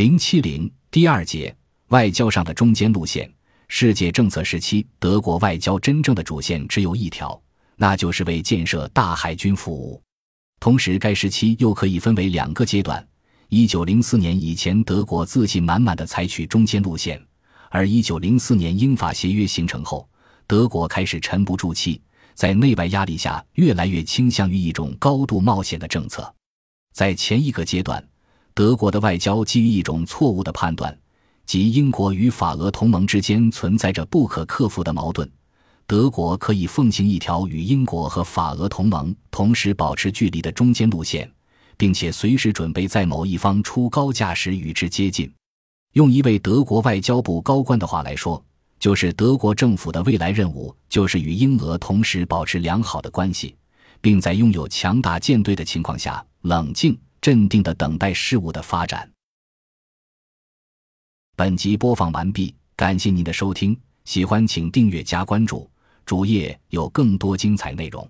零七零第二节外交上的中间路线。世界政策时期，德国外交真正的主线只有一条，那就是为建设大海军服务。同时，该时期又可以分为两个阶段：一九零四年以前，德国自信满满的采取中间路线；而一九零四年英法协约形成后，德国开始沉不住气，在内外压力下，越来越倾向于一种高度冒险的政策。在前一个阶段，德国的外交基于一种错误的判断。即英国与法俄同盟之间存在着不可克服的矛盾，德国可以奉行一条与英国和法俄同盟同时保持距离的中间路线，并且随时准备在某一方出高价时与之接近。用一位德国外交部高官的话来说，就是德国政府的未来任务就是与英俄同时保持良好的关系，并在拥有强大舰队的情况下，冷静镇定的等待事物的发展。本集播放完毕，感谢您的收听，喜欢请订阅加关注，主页有更多精彩内容。